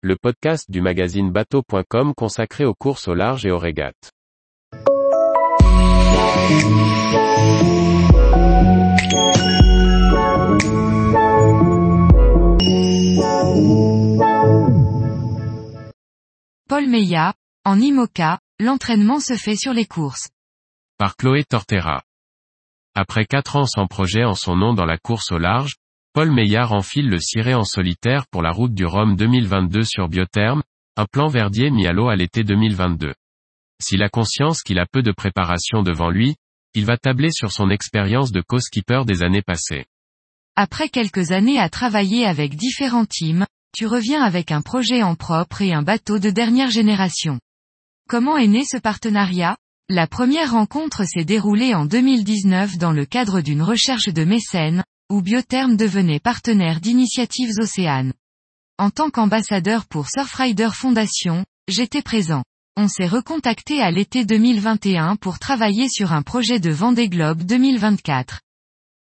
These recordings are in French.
le podcast du magazine bateau.com consacré aux courses au large et aux régates. Paul Meillat, en IMOCA, l'entraînement se fait sur les courses. Par Chloé Tortera. Après quatre ans sans projet en son nom dans la course au large, Paul Meillard enfile le ciré en solitaire pour la route du Rhum 2022 sur Biotherme, un plan verdier mis à l'eau à l'été 2022. S'il a conscience qu'il a peu de préparation devant lui, il va tabler sur son expérience de co-skipper des années passées. Après quelques années à travailler avec différents teams, tu reviens avec un projet en propre et un bateau de dernière génération. Comment est né ce partenariat? La première rencontre s'est déroulée en 2019 dans le cadre d'une recherche de mécènes, où Biotherm devenait partenaire d'Initiatives Océanes. En tant qu'ambassadeur pour Surfrider Foundation, j'étais présent. On s'est recontacté à l'été 2021 pour travailler sur un projet de Vendée Globe 2024.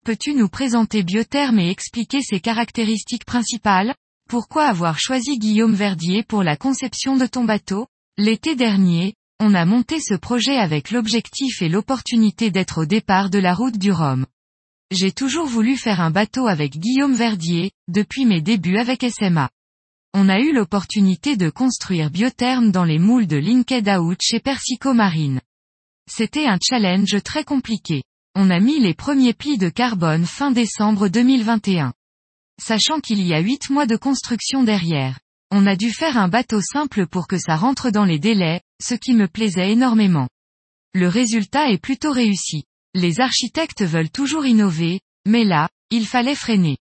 Peux-tu nous présenter Biotherm et expliquer ses caractéristiques principales? Pourquoi avoir choisi Guillaume Verdier pour la conception de ton bateau? L'été dernier, on a monté ce projet avec l'objectif et l'opportunité d'être au départ de la route du Rhum. J'ai toujours voulu faire un bateau avec Guillaume Verdier, depuis mes débuts avec SMA. On a eu l'opportunité de construire Biotherm dans les moules de Linked Out chez Persico Marine. C'était un challenge très compliqué. On a mis les premiers plis de carbone fin décembre 2021. Sachant qu'il y a 8 mois de construction derrière. On a dû faire un bateau simple pour que ça rentre dans les délais, ce qui me plaisait énormément. Le résultat est plutôt réussi. Les architectes veulent toujours innover, mais là, il fallait freiner.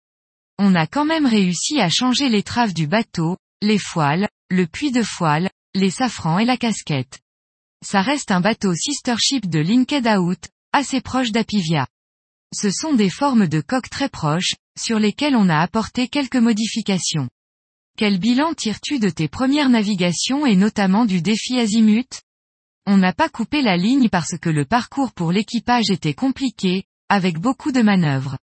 On a quand même réussi à changer les traves du bateau, les foiles, le puits de foile, les safrans et la casquette. Ça reste un bateau sister ship de Linked Out, assez proche d'Apivia. Ce sont des formes de coques très proches, sur lesquelles on a apporté quelques modifications. Quel bilan tires-tu de tes premières navigations et notamment du défi Azimut? On n'a pas coupé la ligne parce que le parcours pour l'équipage était compliqué, avec beaucoup de manœuvres.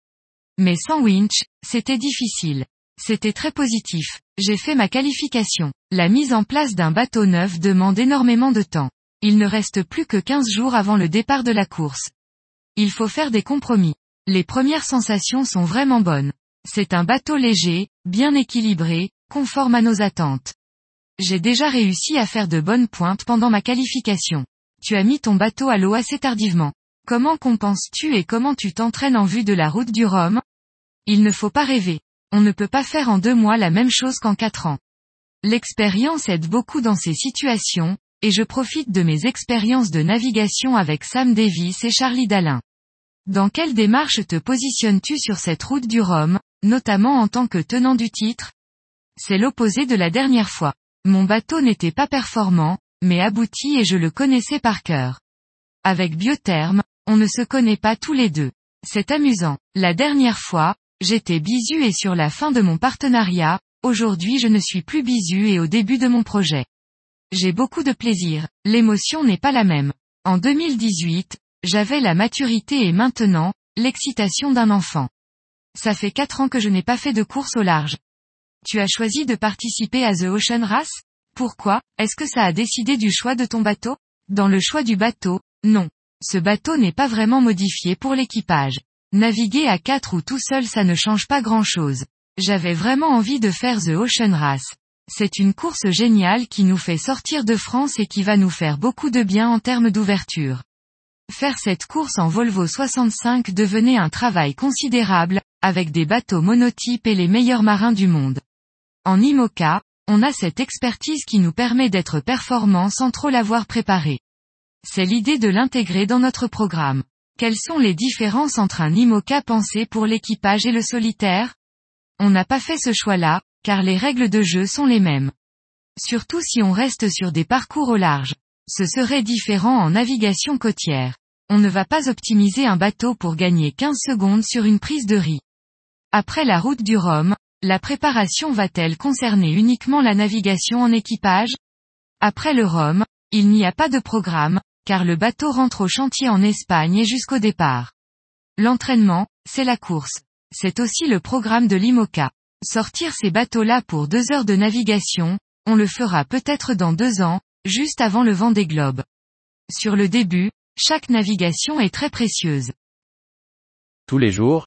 Mais sans winch, c'était difficile. C'était très positif. J'ai fait ma qualification. La mise en place d'un bateau neuf demande énormément de temps. Il ne reste plus que 15 jours avant le départ de la course. Il faut faire des compromis. Les premières sensations sont vraiment bonnes. C'est un bateau léger, bien équilibré, conforme à nos attentes. J'ai déjà réussi à faire de bonnes pointes pendant ma qualification. Tu as mis ton bateau à l'eau assez tardivement. Comment compenses-tu et comment tu t'entraînes en vue de la route du Rhum? Il ne faut pas rêver. On ne peut pas faire en deux mois la même chose qu'en quatre ans. L'expérience aide beaucoup dans ces situations, et je profite de mes expériences de navigation avec Sam Davis et Charlie Dalin. Dans quelle démarche te positionnes-tu sur cette route du Rhum, notamment en tant que tenant du titre? C'est l'opposé de la dernière fois. Mon bateau n'était pas performant, mais abouti et je le connaissais par cœur. Avec Biotherme, on ne se connaît pas tous les deux. C'est amusant. La dernière fois, j'étais bisu et sur la fin de mon partenariat, aujourd'hui je ne suis plus bisu et au début de mon projet. J'ai beaucoup de plaisir, l'émotion n'est pas la même. En 2018, j'avais la maturité et maintenant, l'excitation d'un enfant. Ça fait quatre ans que je n'ai pas fait de course au large tu as choisi de participer à The Ocean Race? Pourquoi? Est-ce que ça a décidé du choix de ton bateau? Dans le choix du bateau, non. Ce bateau n'est pas vraiment modifié pour l'équipage. Naviguer à quatre ou tout seul ça ne change pas grand-chose. J'avais vraiment envie de faire The Ocean Race. C'est une course géniale qui nous fait sortir de France et qui va nous faire beaucoup de bien en termes d'ouverture. Faire cette course en Volvo 65 devenait un travail considérable, avec des bateaux monotypes et les meilleurs marins du monde. En IMOCA, on a cette expertise qui nous permet d'être performants sans trop l'avoir préparé. C'est l'idée de l'intégrer dans notre programme. Quelles sont les différences entre un IMOCA pensé pour l'équipage et le solitaire? On n'a pas fait ce choix-là, car les règles de jeu sont les mêmes. Surtout si on reste sur des parcours au large. Ce serait différent en navigation côtière. On ne va pas optimiser un bateau pour gagner 15 secondes sur une prise de riz. Après la route du Rhum, la préparation va-t-elle concerner uniquement la navigation en équipage? Après le Rhum, il n'y a pas de programme, car le bateau rentre au chantier en Espagne et jusqu'au départ. L'entraînement, c'est la course. C'est aussi le programme de l'IMOCA. Sortir ces bateaux-là pour deux heures de navigation, on le fera peut-être dans deux ans, juste avant le vent des globes. Sur le début, chaque navigation est très précieuse. Tous les jours,